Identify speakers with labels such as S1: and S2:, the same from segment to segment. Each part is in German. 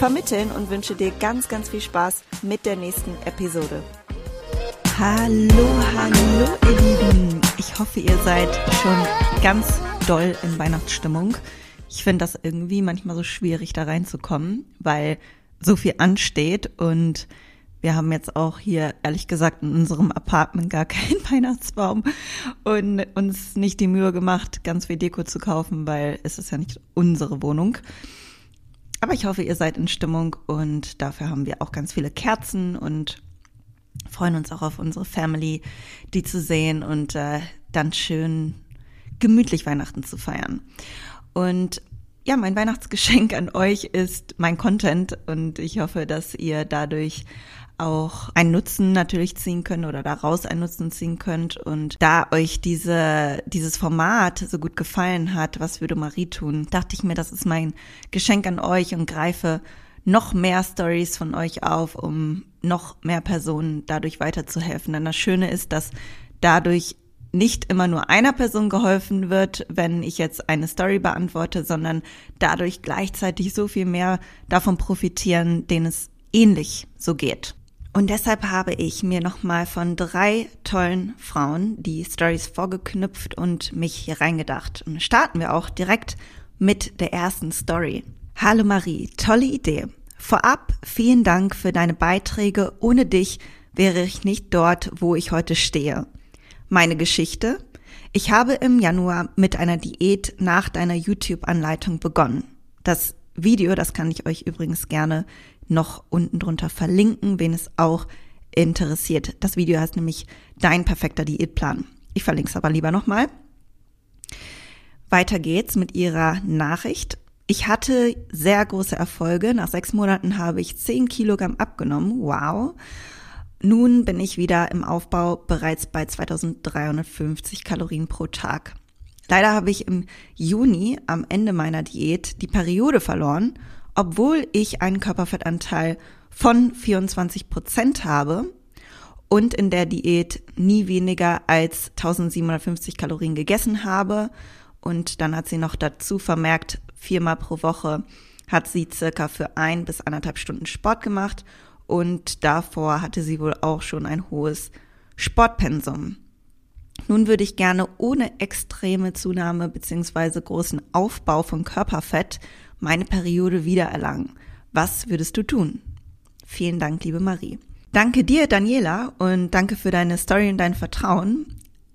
S1: vermitteln und wünsche dir ganz, ganz viel Spaß mit der nächsten Episode. Hallo, hallo ihr Lieben. Ich hoffe, ihr seid schon ganz doll in Weihnachtsstimmung. Ich finde das irgendwie manchmal so schwierig, da reinzukommen, weil so viel ansteht und wir haben jetzt auch hier, ehrlich gesagt, in unserem Apartment gar keinen Weihnachtsbaum und uns nicht die Mühe gemacht, ganz viel Deko zu kaufen, weil es ist ja nicht unsere Wohnung. Aber ich hoffe, ihr seid in Stimmung und dafür haben wir auch ganz viele Kerzen und freuen uns auch auf unsere Family, die zu sehen und äh, dann schön gemütlich Weihnachten zu feiern. Und ja, mein Weihnachtsgeschenk an euch ist mein Content und ich hoffe, dass ihr dadurch auch einen Nutzen natürlich ziehen könnt oder daraus einen Nutzen ziehen könnt. Und da euch diese, dieses Format so gut gefallen hat, was würde Marie tun, dachte ich mir, das ist mein Geschenk an euch und greife noch mehr Stories von euch auf, um noch mehr Personen dadurch weiterzuhelfen. Denn das Schöne ist, dass dadurch nicht immer nur einer Person geholfen wird, wenn ich jetzt eine Story beantworte, sondern dadurch gleichzeitig so viel mehr davon profitieren, denen es ähnlich so geht. Und deshalb habe ich mir nochmal von drei tollen Frauen die Stories vorgeknüpft und mich hier reingedacht. Und starten wir auch direkt mit der ersten Story. Hallo Marie, tolle Idee. Vorab vielen Dank für deine Beiträge. Ohne dich wäre ich nicht dort, wo ich heute stehe. Meine Geschichte? Ich habe im Januar mit einer Diät nach deiner YouTube-Anleitung begonnen. Das Video, das kann ich euch übrigens gerne noch unten drunter verlinken, wen es auch interessiert. Das Video heißt nämlich Dein perfekter Diätplan. Ich verlinke es aber lieber nochmal. Weiter geht's mit ihrer Nachricht. Ich hatte sehr große Erfolge. Nach sechs Monaten habe ich zehn Kilogramm abgenommen. Wow. Nun bin ich wieder im Aufbau bereits bei 2350 Kalorien pro Tag. Leider habe ich im Juni am Ende meiner Diät die Periode verloren obwohl ich einen Körperfettanteil von 24 Prozent habe und in der Diät nie weniger als 1750 Kalorien gegessen habe. Und dann hat sie noch dazu vermerkt, viermal pro Woche hat sie circa für ein bis anderthalb Stunden Sport gemacht und davor hatte sie wohl auch schon ein hohes Sportpensum. Nun würde ich gerne ohne extreme Zunahme beziehungsweise großen Aufbau von Körperfett meine Periode wiedererlangen. Was würdest du tun? Vielen Dank, liebe Marie. Danke dir, Daniela, und danke für deine Story und dein Vertrauen.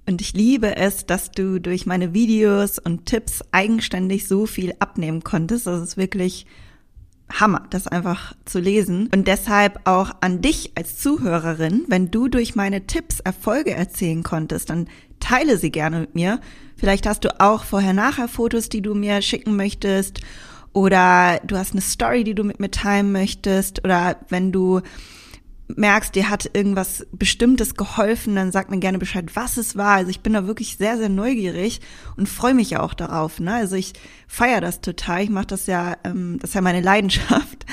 S1: Und ich liebe es, dass du durch meine Videos und Tipps eigenständig so viel abnehmen konntest. Das ist wirklich Hammer, das einfach zu lesen. Und deshalb auch an dich als Zuhörerin, wenn du durch meine Tipps Erfolge erzielen konntest, dann teile sie gerne mit mir. Vielleicht hast du auch vorher-nachher Fotos, die du mir schicken möchtest oder du hast eine Story, die du mit mir teilen möchtest oder wenn du merkst, dir hat irgendwas Bestimmtes geholfen, dann sag mir gerne Bescheid, was es war. Also ich bin da wirklich sehr, sehr neugierig und freue mich ja auch darauf. Ne? Also ich feiere das total. Ich mache das ja, ähm, das ist ja meine Leidenschaft.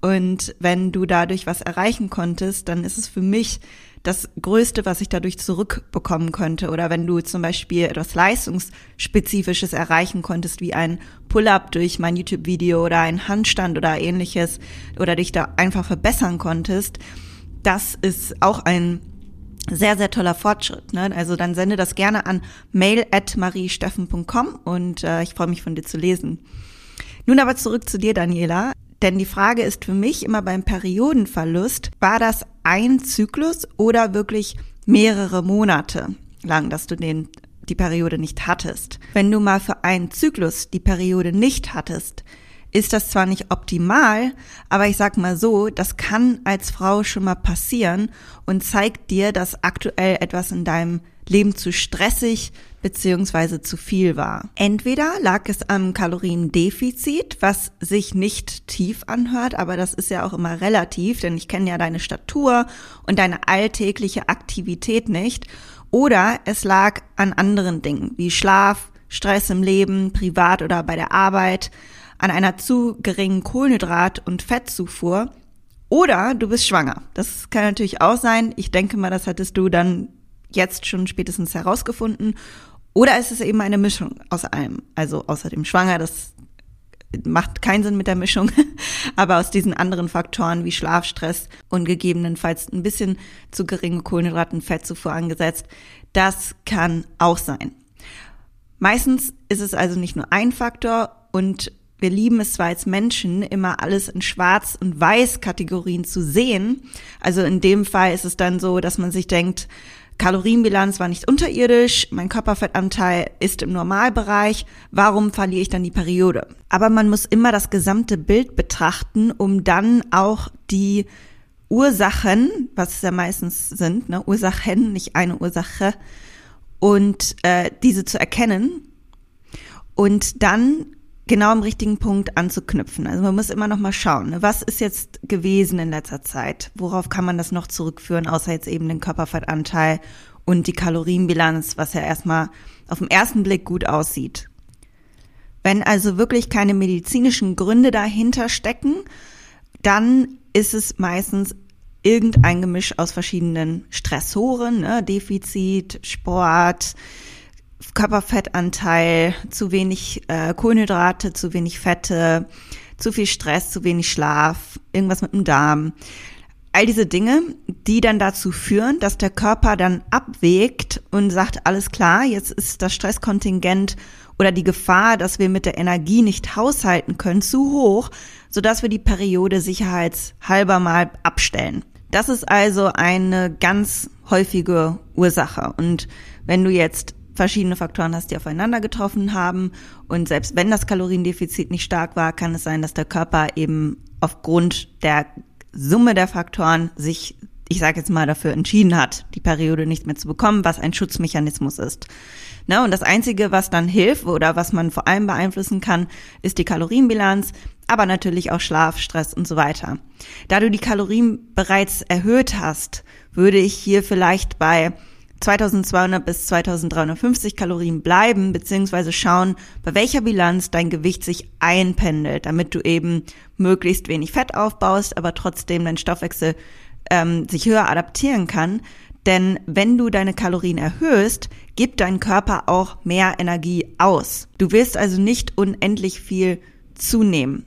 S1: Und wenn du dadurch was erreichen konntest, dann ist es für mich das Größte, was ich dadurch zurückbekommen könnte. Oder wenn du zum Beispiel etwas Leistungsspezifisches erreichen konntest, wie ein Pull-up durch mein YouTube-Video oder ein Handstand oder ähnliches, oder dich da einfach verbessern konntest, das ist auch ein sehr, sehr toller Fortschritt. Ne? Also dann sende das gerne an mail at mariesteffen.com und äh, ich freue mich von dir zu lesen. Nun aber zurück zu dir, Daniela. Denn die Frage ist für mich immer beim Periodenverlust, war das ein Zyklus oder wirklich mehrere Monate lang, dass du den, die Periode nicht hattest? Wenn du mal für einen Zyklus die Periode nicht hattest, ist das zwar nicht optimal, aber ich sag mal so, das kann als Frau schon mal passieren und zeigt dir, dass aktuell etwas in deinem Leben zu stressig beziehungsweise zu viel war. Entweder lag es am Kaloriendefizit, was sich nicht tief anhört, aber das ist ja auch immer relativ, denn ich kenne ja deine Statur und deine alltägliche Aktivität nicht. Oder es lag an anderen Dingen wie Schlaf, Stress im Leben, privat oder bei der Arbeit, an einer zu geringen Kohlenhydrat- und Fettzufuhr. Oder du bist schwanger. Das kann natürlich auch sein. Ich denke mal, das hattest du dann jetzt schon spätestens herausgefunden. Oder ist es eben eine Mischung aus allem? Also außerdem schwanger, das macht keinen Sinn mit der Mischung, aber aus diesen anderen Faktoren wie Schlafstress und gegebenenfalls ein bisschen zu geringe Kohlenhydraten, Fettzufuhr angesetzt, das kann auch sein. Meistens ist es also nicht nur ein Faktor und wir lieben es zwar als Menschen, immer alles in Schwarz- und Weiß-Kategorien zu sehen. Also in dem Fall ist es dann so, dass man sich denkt, Kalorienbilanz war nicht unterirdisch, mein Körperfettanteil ist im Normalbereich, warum verliere ich dann die Periode? Aber man muss immer das gesamte Bild betrachten, um dann auch die Ursachen, was es ja meistens sind, ne, Ursachen, nicht eine Ursache, und äh, diese zu erkennen und dann genau am richtigen Punkt anzuknüpfen. Also man muss immer noch mal schauen, ne? was ist jetzt gewesen in letzter Zeit? Worauf kann man das noch zurückführen, außer jetzt eben den Körperfettanteil und die Kalorienbilanz, was ja erstmal auf den ersten Blick gut aussieht. Wenn also wirklich keine medizinischen Gründe dahinter stecken, dann ist es meistens irgendein Gemisch aus verschiedenen Stressoren, ne? Defizit, Sport, Körperfettanteil, zu wenig äh, Kohlenhydrate, zu wenig Fette, zu viel Stress, zu wenig Schlaf, irgendwas mit dem Darm. All diese Dinge, die dann dazu führen, dass der Körper dann abwägt und sagt, alles klar, jetzt ist das Stresskontingent oder die Gefahr, dass wir mit der Energie nicht haushalten können, zu hoch, sodass wir die Periode sicherheitshalber mal abstellen. Das ist also eine ganz häufige Ursache. Und wenn du jetzt verschiedene Faktoren hast, die aufeinander getroffen haben. Und selbst wenn das Kaloriendefizit nicht stark war, kann es sein, dass der Körper eben aufgrund der Summe der Faktoren sich, ich sage jetzt mal, dafür entschieden hat, die Periode nicht mehr zu bekommen, was ein Schutzmechanismus ist. Ne, und das Einzige, was dann hilft oder was man vor allem beeinflussen kann, ist die Kalorienbilanz, aber natürlich auch Schlaf, Stress und so weiter. Da du die Kalorien bereits erhöht hast, würde ich hier vielleicht bei 2200 bis 2350 Kalorien bleiben, beziehungsweise schauen, bei welcher Bilanz dein Gewicht sich einpendelt, damit du eben möglichst wenig Fett aufbaust, aber trotzdem dein Stoffwechsel ähm, sich höher adaptieren kann. Denn wenn du deine Kalorien erhöhst, gibt dein Körper auch mehr Energie aus. Du wirst also nicht unendlich viel zunehmen.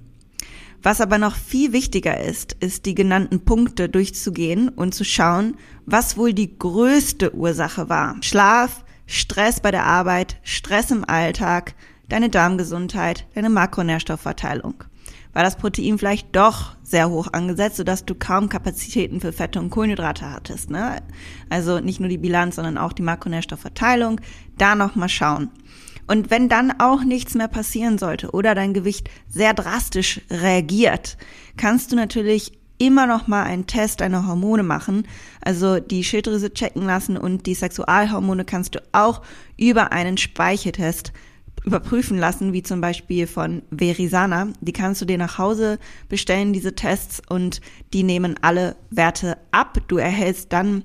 S1: Was aber noch viel wichtiger ist, ist die genannten Punkte durchzugehen und zu schauen, was wohl die größte Ursache war. Schlaf, Stress bei der Arbeit, Stress im Alltag, deine Darmgesundheit, deine Makronährstoffverteilung. War das Protein vielleicht doch sehr hoch angesetzt, sodass du kaum Kapazitäten für Fette und Kohlenhydrate hattest. Ne? Also nicht nur die Bilanz, sondern auch die Makronährstoffverteilung. Da nochmal schauen. Und wenn dann auch nichts mehr passieren sollte oder dein Gewicht sehr drastisch reagiert, kannst du natürlich immer noch mal einen Test deiner Hormone machen, also die Schilddrüse checken lassen und die Sexualhormone kannst du auch über einen Speicheltest überprüfen lassen, wie zum Beispiel von Verisana. Die kannst du dir nach Hause bestellen, diese Tests, und die nehmen alle Werte ab. Du erhältst dann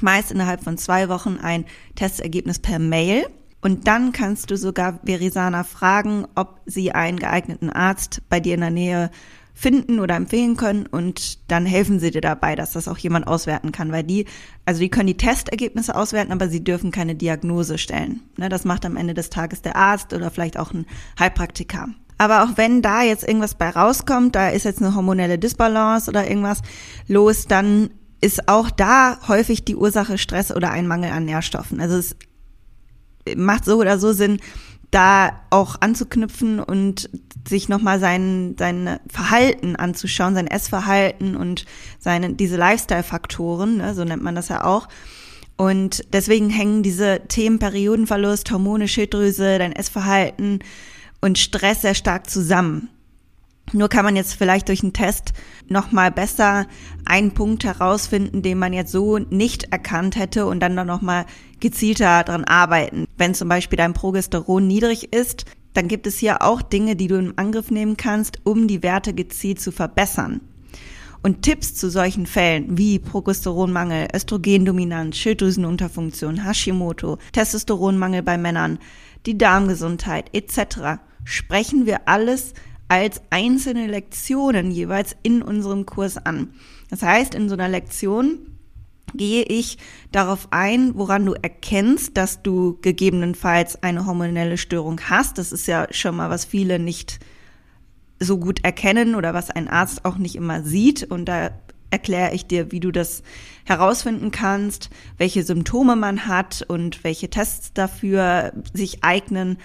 S1: meist innerhalb von zwei Wochen ein Testergebnis per Mail. Und dann kannst du sogar Verisana fragen, ob sie einen geeigneten Arzt bei dir in der Nähe finden oder empfehlen können und dann helfen sie dir dabei, dass das auch jemand auswerten kann, weil die, also die können die Testergebnisse auswerten, aber sie dürfen keine Diagnose stellen. Ne, das macht am Ende des Tages der Arzt oder vielleicht auch ein Heilpraktiker. Aber auch wenn da jetzt irgendwas bei rauskommt, da ist jetzt eine hormonelle Disbalance oder irgendwas los, dann ist auch da häufig die Ursache Stress oder ein Mangel an Nährstoffen. Also es macht so oder so Sinn, da auch anzuknüpfen und sich nochmal sein, sein Verhalten anzuschauen, sein Essverhalten und seine, diese Lifestyle-Faktoren, ne, so nennt man das ja auch. Und deswegen hängen diese Themen Periodenverlust, Hormone, Schilddrüse, dein Essverhalten und Stress sehr stark zusammen. Nur kann man jetzt vielleicht durch einen Test nochmal besser einen Punkt herausfinden, den man jetzt so nicht erkannt hätte und dann nochmal gezielter dran arbeiten. Wenn zum Beispiel dein Progesteron niedrig ist, dann gibt es hier auch Dinge, die du in Angriff nehmen kannst, um die Werte gezielt zu verbessern. Und Tipps zu solchen Fällen wie Progesteronmangel, Östrogendominanz, Schilddrüsenunterfunktion, Hashimoto, Testosteronmangel bei Männern, die Darmgesundheit etc. sprechen wir alles als einzelne Lektionen jeweils in unserem Kurs an. Das heißt, in so einer Lektion gehe ich darauf ein, woran du erkennst, dass du gegebenenfalls eine hormonelle Störung hast. Das ist ja schon mal, was viele nicht so gut erkennen oder was ein Arzt auch nicht immer sieht. Und da erkläre ich dir, wie du das herausfinden kannst, welche Symptome man hat und welche Tests dafür sich eignen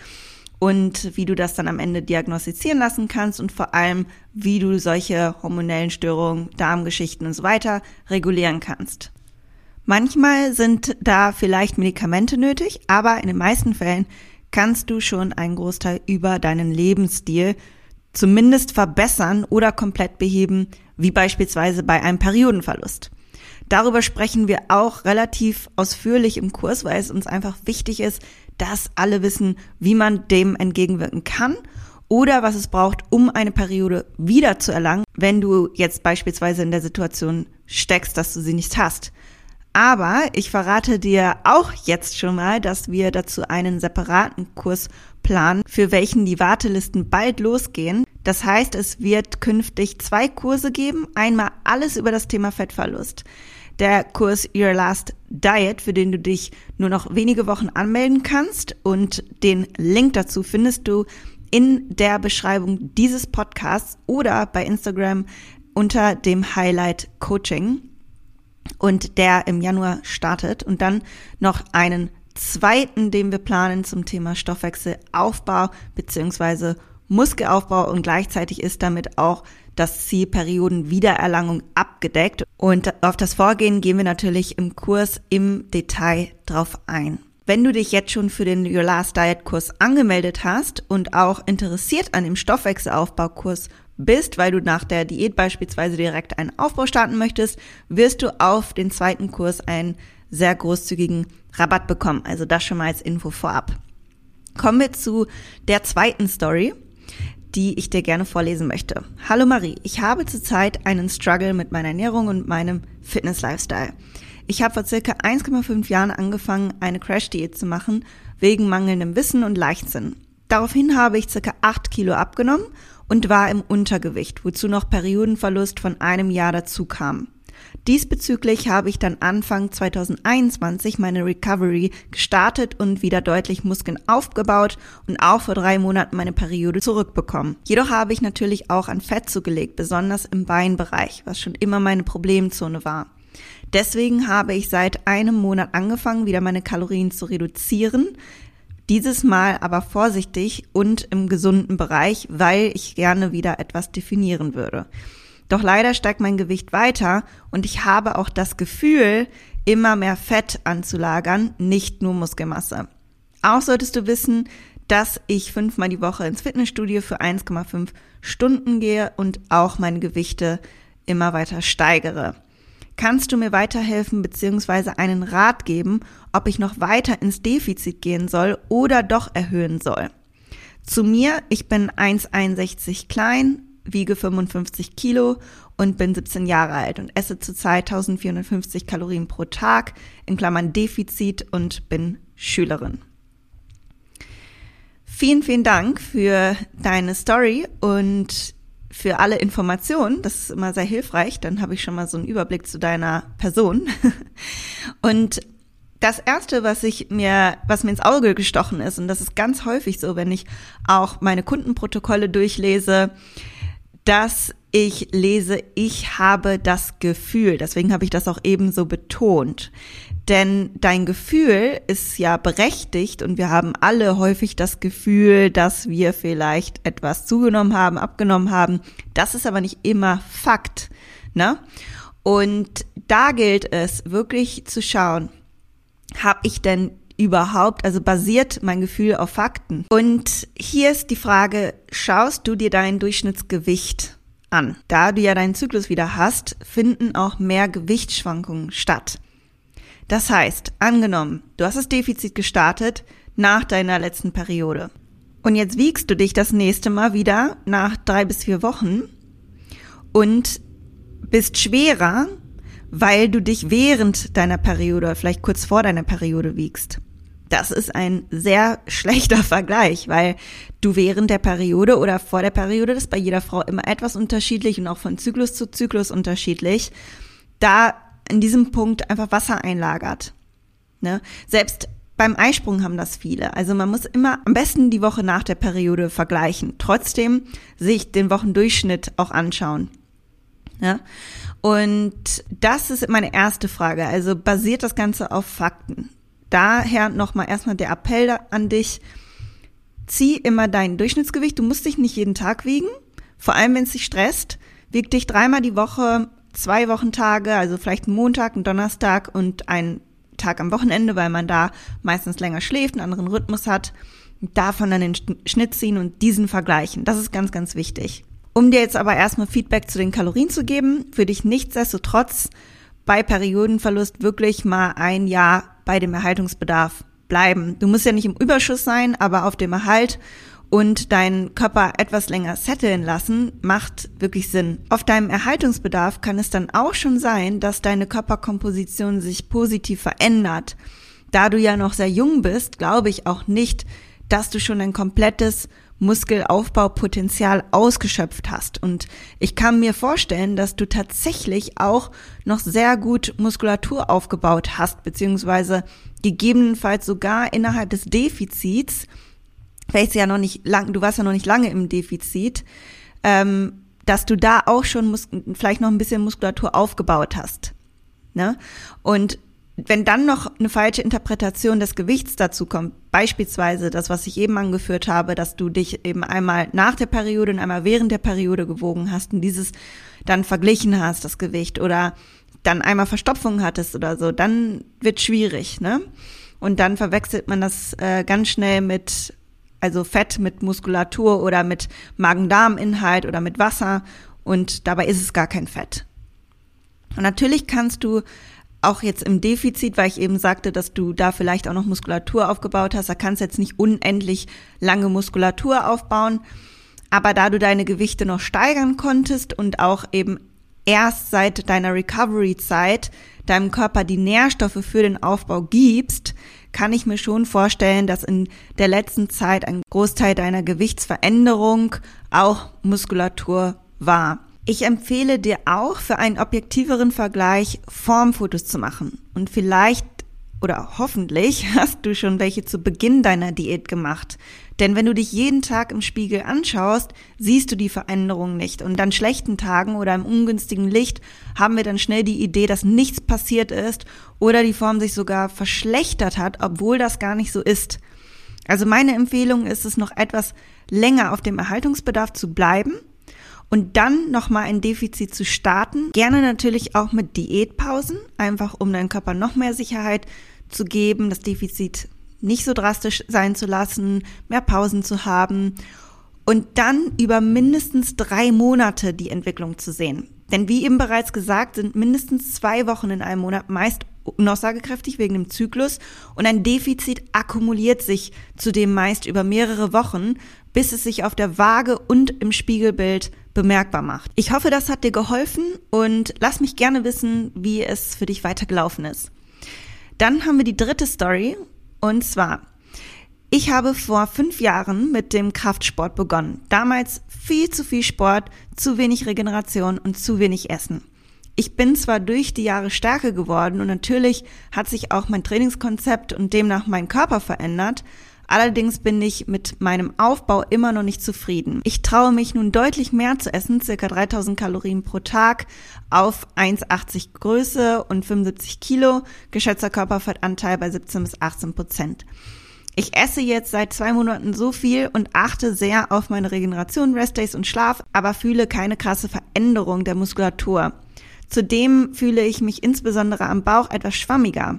S1: und wie du das dann am Ende diagnostizieren lassen kannst und vor allem, wie du solche hormonellen Störungen, Darmgeschichten und so weiter regulieren kannst. Manchmal sind da vielleicht Medikamente nötig, aber in den meisten Fällen kannst du schon einen Großteil über deinen Lebensstil zumindest verbessern oder komplett beheben, wie beispielsweise bei einem Periodenverlust. Darüber sprechen wir auch relativ ausführlich im Kurs, weil es uns einfach wichtig ist, dass alle wissen, wie man dem entgegenwirken kann oder was es braucht, um eine Periode wieder zu erlangen, wenn du jetzt beispielsweise in der Situation steckst, dass du sie nicht hast. Aber ich verrate dir auch jetzt schon mal, dass wir dazu einen separaten Kurs planen, für welchen die Wartelisten bald losgehen. Das heißt, es wird künftig zwei Kurse geben. Einmal alles über das Thema Fettverlust der Kurs Your Last Diet, für den du dich nur noch wenige Wochen anmelden kannst. Und den Link dazu findest du in der Beschreibung dieses Podcasts oder bei Instagram unter dem Highlight Coaching. Und der im Januar startet. Und dann noch einen zweiten, den wir planen zum Thema Stoffwechselaufbau beziehungsweise Muskelaufbau und gleichzeitig ist damit auch das Ziel Periodenwiedererlangung abgedeckt. Und auf das Vorgehen gehen wir natürlich im Kurs im Detail drauf ein. Wenn du dich jetzt schon für den Your Last Diet Kurs angemeldet hast und auch interessiert an dem Stoffwechselaufbaukurs bist, weil du nach der Diät beispielsweise direkt einen Aufbau starten möchtest, wirst du auf den zweiten Kurs einen sehr großzügigen Rabatt bekommen. Also das schon mal als Info vorab. Kommen wir zu der zweiten Story die ich dir gerne vorlesen möchte. Hallo Marie, ich habe zurzeit einen Struggle mit meiner Ernährung und meinem Fitness-Lifestyle. Ich habe vor circa 1,5 Jahren angefangen, eine Crash-Diät zu machen, wegen mangelndem Wissen und Leichtsinn. Daraufhin habe ich circa 8 Kilo abgenommen und war im Untergewicht, wozu noch Periodenverlust von einem Jahr dazu kam. Diesbezüglich habe ich dann Anfang 2021 meine Recovery gestartet und wieder deutlich Muskeln aufgebaut und auch vor drei Monaten meine Periode zurückbekommen. Jedoch habe ich natürlich auch an Fett zugelegt, besonders im Beinbereich, was schon immer meine Problemzone war. Deswegen habe ich seit einem Monat angefangen, wieder meine Kalorien zu reduzieren. Dieses Mal aber vorsichtig und im gesunden Bereich, weil ich gerne wieder etwas definieren würde. Doch leider steigt mein Gewicht weiter und ich habe auch das Gefühl, immer mehr Fett anzulagern, nicht nur Muskelmasse. Auch solltest du wissen, dass ich fünfmal die Woche ins Fitnessstudio für 1,5 Stunden gehe und auch meine Gewichte immer weiter steigere. Kannst du mir weiterhelfen bzw. einen Rat geben, ob ich noch weiter ins Defizit gehen soll oder doch erhöhen soll? Zu mir, ich bin 1,61 klein, wiege 55 Kilo und bin 17 Jahre alt und esse zurzeit 1450 Kalorien pro Tag, in Klammern Defizit und bin Schülerin. Vielen, vielen Dank für deine Story und für alle Informationen. Das ist immer sehr hilfreich. Dann habe ich schon mal so einen Überblick zu deiner Person. Und das erste, was ich mir, was mir ins Auge gestochen ist, und das ist ganz häufig so, wenn ich auch meine Kundenprotokolle durchlese, dass ich lese, ich habe das Gefühl. Deswegen habe ich das auch eben so betont. Denn dein Gefühl ist ja berechtigt und wir haben alle häufig das Gefühl, dass wir vielleicht etwas zugenommen haben, abgenommen haben. Das ist aber nicht immer Fakt. Ne? Und da gilt es wirklich zu schauen, habe ich denn überhaupt? Also basiert mein Gefühl auf Fakten? Und hier ist die Frage, schaust du dir dein Durchschnittsgewicht an? Da du ja deinen Zyklus wieder hast, finden auch mehr Gewichtsschwankungen statt. Das heißt, angenommen, du hast das Defizit gestartet nach deiner letzten Periode. Und jetzt wiegst du dich das nächste Mal wieder nach drei bis vier Wochen und bist schwerer, weil du dich während deiner Periode, vielleicht kurz vor deiner Periode wiegst. Das ist ein sehr schlechter Vergleich, weil du während der Periode oder vor der Periode, das ist bei jeder Frau immer etwas unterschiedlich und auch von Zyklus zu Zyklus unterschiedlich, da in diesem Punkt einfach Wasser einlagert. Ne? Selbst beim Eisprung haben das viele. Also man muss immer am besten die Woche nach der Periode vergleichen. Trotzdem sich den Wochendurchschnitt auch anschauen. Ja? Und das ist meine erste Frage. Also basiert das Ganze auf Fakten? Daher nochmal erstmal der Appell an dich. Zieh immer dein Durchschnittsgewicht. Du musst dich nicht jeden Tag wiegen. Vor allem, wenn es dich stresst. Wieg dich dreimal die Woche, zwei Wochentage, also vielleicht einen Montag, einen Donnerstag und einen Tag am Wochenende, weil man da meistens länger schläft, einen anderen Rhythmus hat. Davon dann den Schnitt ziehen und diesen vergleichen. Das ist ganz, ganz wichtig. Um dir jetzt aber erstmal Feedback zu den Kalorien zu geben, würde ich nichtsdestotrotz bei Periodenverlust wirklich mal ein Jahr bei dem Erhaltungsbedarf bleiben. Du musst ja nicht im Überschuss sein, aber auf dem Erhalt und deinen Körper etwas länger setteln lassen, macht wirklich Sinn. Auf deinem Erhaltungsbedarf kann es dann auch schon sein, dass deine Körperkomposition sich positiv verändert. Da du ja noch sehr jung bist, glaube ich auch nicht, dass du schon ein komplettes Muskelaufbaupotenzial ausgeschöpft hast. Und ich kann mir vorstellen, dass du tatsächlich auch noch sehr gut Muskulatur aufgebaut hast, beziehungsweise gegebenenfalls sogar innerhalb des Defizits, vielleicht ja noch nicht lang, du warst ja noch nicht lange im Defizit, ähm, dass du da auch schon mus vielleicht noch ein bisschen Muskulatur aufgebaut hast. Ne? Und wenn dann noch eine falsche Interpretation des Gewichts dazu kommt, beispielsweise das, was ich eben angeführt habe, dass du dich eben einmal nach der Periode und einmal während der Periode gewogen hast und dieses dann verglichen hast, das Gewicht, oder dann einmal Verstopfung hattest oder so, dann wird schwierig, ne? Und dann verwechselt man das äh, ganz schnell mit, also Fett mit Muskulatur oder mit Magen-Darm-Inhalt oder mit Wasser und dabei ist es gar kein Fett. Und natürlich kannst du auch jetzt im Defizit, weil ich eben sagte, dass du da vielleicht auch noch Muskulatur aufgebaut hast, da kannst du jetzt nicht unendlich lange Muskulatur aufbauen. Aber da du deine Gewichte noch steigern konntest und auch eben erst seit deiner Recovery-Zeit deinem Körper die Nährstoffe für den Aufbau gibst, kann ich mir schon vorstellen, dass in der letzten Zeit ein Großteil deiner Gewichtsveränderung auch Muskulatur war. Ich empfehle dir auch für einen objektiveren Vergleich Formfotos zu machen. Und vielleicht oder hoffentlich hast du schon welche zu Beginn deiner Diät gemacht. Denn wenn du dich jeden Tag im Spiegel anschaust, siehst du die Veränderung nicht. Und an schlechten Tagen oder im ungünstigen Licht haben wir dann schnell die Idee, dass nichts passiert ist oder die Form sich sogar verschlechtert hat, obwohl das gar nicht so ist. Also meine Empfehlung ist es noch etwas länger auf dem Erhaltungsbedarf zu bleiben und dann nochmal ein Defizit zu starten. Gerne natürlich auch mit Diätpausen, einfach um deinem Körper noch mehr Sicherheit zu geben, das Defizit nicht so drastisch sein zu lassen, mehr Pausen zu haben und dann über mindestens drei Monate die Entwicklung zu sehen. Denn wie eben bereits gesagt, sind mindestens zwei Wochen in einem Monat meist unaussagekräftig wegen dem Zyklus und ein Defizit akkumuliert sich zudem meist über mehrere Wochen, bis es sich auf der Waage und im Spiegelbild bemerkbar macht. Ich hoffe, das hat dir geholfen und lass mich gerne wissen, wie es für dich weitergelaufen ist. Dann haben wir die dritte Story und zwar, ich habe vor fünf Jahren mit dem Kraftsport begonnen. Damals viel zu viel Sport, zu wenig Regeneration und zu wenig Essen. Ich bin zwar durch die Jahre stärker geworden und natürlich hat sich auch mein Trainingskonzept und demnach mein Körper verändert, Allerdings bin ich mit meinem Aufbau immer noch nicht zufrieden. Ich traue mich nun deutlich mehr zu essen, circa 3000 Kalorien pro Tag auf 1,80 Größe und 75 Kilo, geschätzter Körperfettanteil bei 17 bis 18 Prozent. Ich esse jetzt seit zwei Monaten so viel und achte sehr auf meine Regeneration, Restdays und Schlaf, aber fühle keine krasse Veränderung der Muskulatur. Zudem fühle ich mich insbesondere am Bauch etwas schwammiger.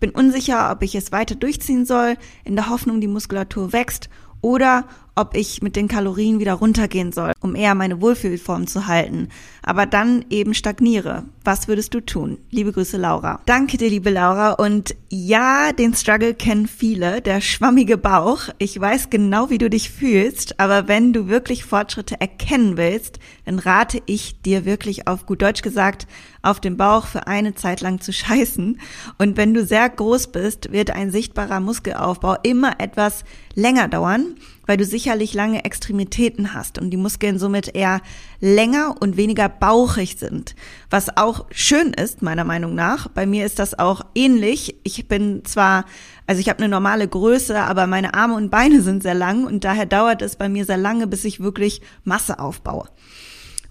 S1: Bin unsicher, ob ich es weiter durchziehen soll, in der Hoffnung, die Muskulatur wächst oder ob ich mit den Kalorien wieder runtergehen soll, um eher meine Wohlfühlform zu halten, aber dann eben stagniere. Was würdest du tun? Liebe Grüße, Laura. Danke dir, liebe Laura. Und ja, den Struggle kennen viele, der schwammige Bauch. Ich weiß genau, wie du dich fühlst, aber wenn du wirklich Fortschritte erkennen willst, dann rate ich dir wirklich auf gut Deutsch gesagt, auf den Bauch für eine Zeit lang zu scheißen. Und wenn du sehr groß bist, wird ein sichtbarer Muskelaufbau immer etwas länger dauern weil du sicherlich lange Extremitäten hast und die Muskeln somit eher länger und weniger bauchig sind. Was auch schön ist, meiner Meinung nach. Bei mir ist das auch ähnlich. Ich bin zwar, also ich habe eine normale Größe, aber meine Arme und Beine sind sehr lang und daher dauert es bei mir sehr lange, bis ich wirklich Masse aufbaue.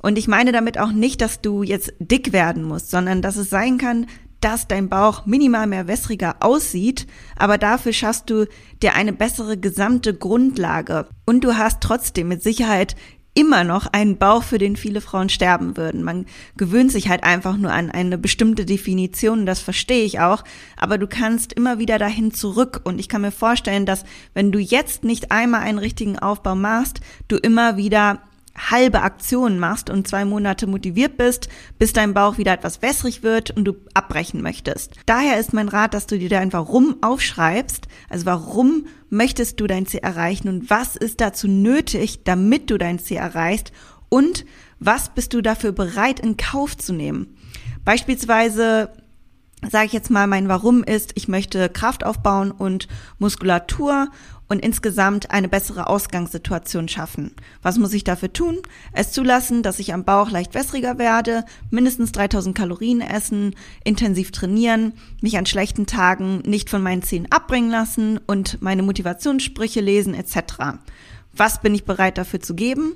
S1: Und ich meine damit auch nicht, dass du jetzt dick werden musst, sondern dass es sein kann, dass dein Bauch minimal mehr wässriger aussieht, aber dafür schaffst du dir eine bessere gesamte Grundlage. Und du hast trotzdem mit Sicherheit immer noch einen Bauch, für den viele Frauen sterben würden. Man gewöhnt sich halt einfach nur an eine bestimmte Definition, das verstehe ich auch, aber du kannst immer wieder dahin zurück und ich kann mir vorstellen, dass wenn du jetzt nicht einmal einen richtigen Aufbau machst, du immer wieder halbe Aktionen machst und zwei Monate motiviert bist, bis dein Bauch wieder etwas wässrig wird und du abbrechen möchtest. Daher ist mein Rat, dass du dir dein Warum aufschreibst. Also warum möchtest du dein Ziel erreichen und was ist dazu nötig, damit du dein Ziel erreichst und was bist du dafür bereit in Kauf zu nehmen. Beispielsweise sage ich jetzt mal, mein Warum ist, ich möchte Kraft aufbauen und Muskulatur und insgesamt eine bessere Ausgangssituation schaffen. Was muss ich dafür tun? Es zulassen, dass ich am Bauch leicht wässriger werde, mindestens 3000 Kalorien essen, intensiv trainieren, mich an schlechten Tagen nicht von meinen Zielen abbringen lassen und meine Motivationssprüche lesen etc. Was bin ich bereit dafür zu geben?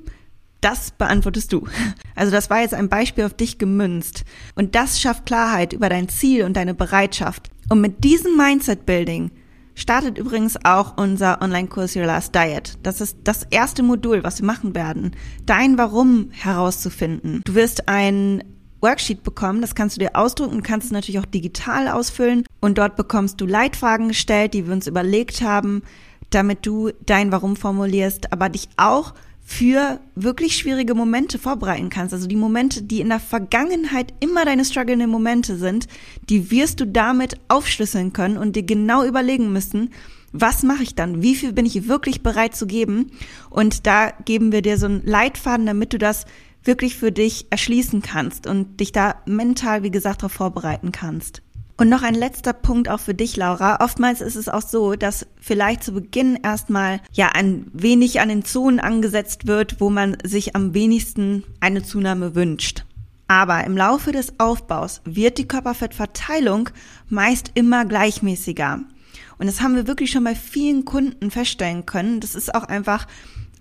S1: Das beantwortest du. Also das war jetzt ein Beispiel auf dich gemünzt. Und das schafft Klarheit über dein Ziel und deine Bereitschaft. Und mit diesem Mindset-Building startet übrigens auch unser Online-Kurs Your Last Diet. Das ist das erste Modul, was wir machen werden, dein Warum herauszufinden. Du wirst ein Worksheet bekommen, das kannst du dir ausdrucken und kannst es natürlich auch digital ausfüllen. Und dort bekommst du Leitfragen gestellt, die wir uns überlegt haben, damit du dein Warum formulierst, aber dich auch für wirklich schwierige Momente vorbereiten kannst. Also die Momente, die in der Vergangenheit immer deine strugglenden Momente sind, die wirst du damit aufschlüsseln können und dir genau überlegen müssen, was mache ich dann? Wie viel bin ich wirklich bereit zu geben? Und da geben wir dir so einen Leitfaden, damit du das wirklich für dich erschließen kannst und dich da mental, wie gesagt, darauf vorbereiten kannst. Und noch ein letzter Punkt auch für dich, Laura. Oftmals ist es auch so, dass vielleicht zu Beginn erstmal ja ein wenig an den Zonen angesetzt wird, wo man sich am wenigsten eine Zunahme wünscht. Aber im Laufe des Aufbaus wird die Körperfettverteilung meist immer gleichmäßiger. Und das haben wir wirklich schon bei vielen Kunden feststellen können. Das ist auch einfach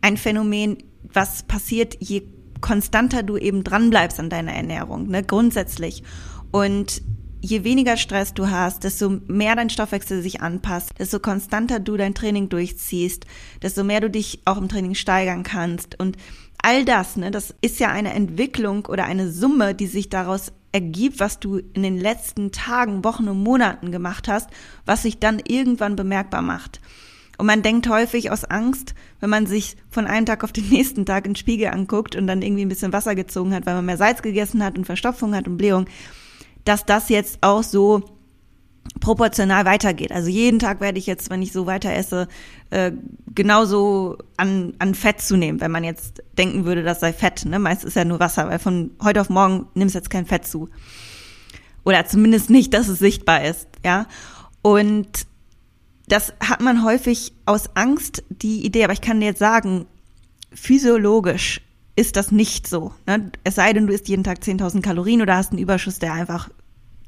S1: ein Phänomen, was passiert, je konstanter du eben dranbleibst an deiner Ernährung, ne, grundsätzlich. Und je weniger Stress du hast, desto mehr dein Stoffwechsel sich anpasst, desto konstanter du dein Training durchziehst, desto mehr du dich auch im Training steigern kannst. Und all das, ne, das ist ja eine Entwicklung oder eine Summe, die sich daraus ergibt, was du in den letzten Tagen, Wochen und Monaten gemacht hast, was sich dann irgendwann bemerkbar macht. Und man denkt häufig aus Angst, wenn man sich von einem Tag auf den nächsten Tag in den Spiegel anguckt und dann irgendwie ein bisschen Wasser gezogen hat, weil man mehr Salz gegessen hat und Verstopfung hat und Blähung, dass das jetzt auch so proportional weitergeht. Also jeden Tag werde ich jetzt, wenn ich so weiter esse, äh, genauso an, an Fett zunehmen, wenn man jetzt denken würde, das sei Fett. Ne? Meist ist ja nur Wasser, weil von heute auf morgen nimmst du jetzt kein Fett zu. Oder zumindest nicht, dass es sichtbar ist. Ja. Und das hat man häufig aus Angst die Idee, aber ich kann dir jetzt sagen, physiologisch ist das nicht so. Ne? Es sei denn, du isst jeden Tag 10.000 Kalorien oder hast einen Überschuss, der einfach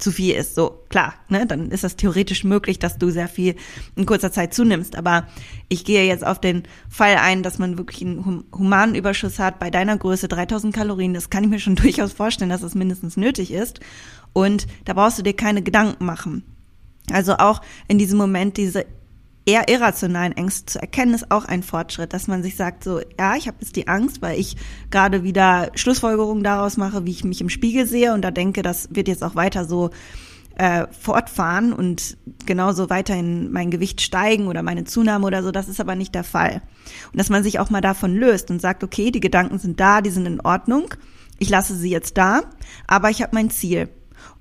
S1: zu viel ist. So, klar, ne? dann ist das theoretisch möglich, dass du sehr viel in kurzer Zeit zunimmst. Aber ich gehe jetzt auf den Fall ein, dass man wirklich einen humanen Überschuss hat bei deiner Größe 3000 Kalorien. Das kann ich mir schon durchaus vorstellen, dass das mindestens nötig ist. Und da brauchst du dir keine Gedanken machen. Also auch in diesem Moment diese eher irrationalen Ängste zu erkennen, ist auch ein Fortschritt, dass man sich sagt, so, ja, ich habe jetzt die Angst, weil ich gerade wieder Schlussfolgerungen daraus mache, wie ich mich im Spiegel sehe und da denke, das wird jetzt auch weiter so äh, fortfahren und genauso weiterhin mein Gewicht steigen oder meine Zunahme oder so. Das ist aber nicht der Fall. Und dass man sich auch mal davon löst und sagt, okay, die Gedanken sind da, die sind in Ordnung. Ich lasse sie jetzt da, aber ich habe mein Ziel.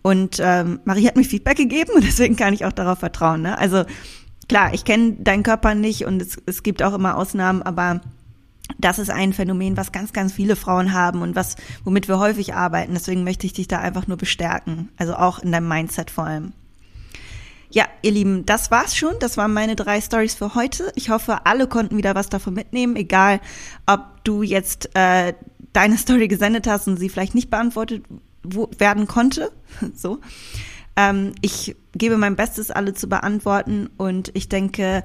S1: Und ähm, Marie hat mir Feedback gegeben und deswegen kann ich auch darauf vertrauen. Ne? Also klar, ich kenne deinen Körper nicht und es, es gibt auch immer Ausnahmen, aber das ist ein Phänomen, was ganz, ganz viele Frauen haben und was, womit wir häufig arbeiten. Deswegen möchte ich dich da einfach nur bestärken. Also auch in deinem Mindset vor allem. Ja, ihr Lieben, das war's schon. Das waren meine drei Stories für heute. Ich hoffe, alle konnten wieder was davon mitnehmen, egal ob du jetzt äh, deine Story gesendet hast und sie vielleicht nicht beantwortet werden konnte. so. Ähm, ich gebe mein Bestes, alle zu beantworten und ich denke,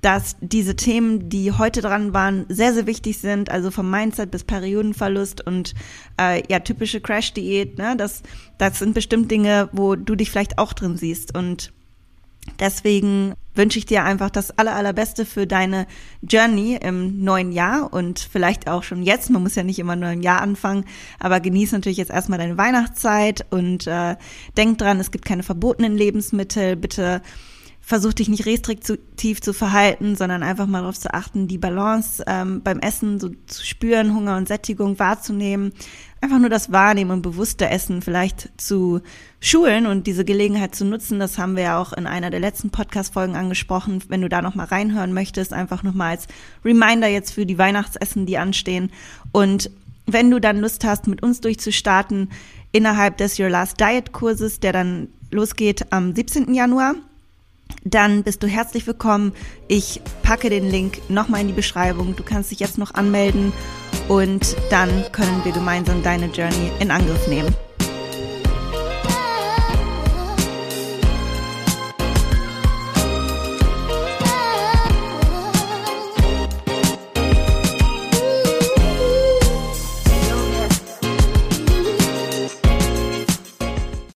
S1: dass diese Themen, die heute dran waren, sehr, sehr wichtig sind, also vom Mindset bis Periodenverlust und äh, ja, typische Crash-Diät, ne? Das, das sind bestimmt Dinge, wo du dich vielleicht auch drin siehst. Und deswegen wünsche ich dir einfach das aller, allerbeste für deine Journey im neuen Jahr und vielleicht auch schon jetzt. Man muss ja nicht immer nur im Jahr anfangen, aber genieß natürlich jetzt erstmal deine Weihnachtszeit und äh, denk dran, es gibt keine verbotenen Lebensmittel. Bitte versuch dich nicht restriktiv zu verhalten, sondern einfach mal darauf zu achten, die Balance ähm, beim Essen so zu spüren, Hunger und Sättigung wahrzunehmen. Einfach nur das Wahrnehmen und bewusste Essen vielleicht zu schulen und diese Gelegenheit zu nutzen. Das haben wir ja auch in einer der letzten Podcast-Folgen angesprochen. Wenn du da nochmal reinhören möchtest, einfach nochmal als Reminder jetzt für die Weihnachtsessen, die anstehen. Und wenn du dann Lust hast, mit uns durchzustarten, innerhalb des Your Last Diet Kurses, der dann losgeht am 17. Januar, dann bist du herzlich willkommen. Ich packe den Link nochmal in die Beschreibung. Du kannst dich jetzt noch anmelden und dann können wir gemeinsam deine Journey in Angriff nehmen.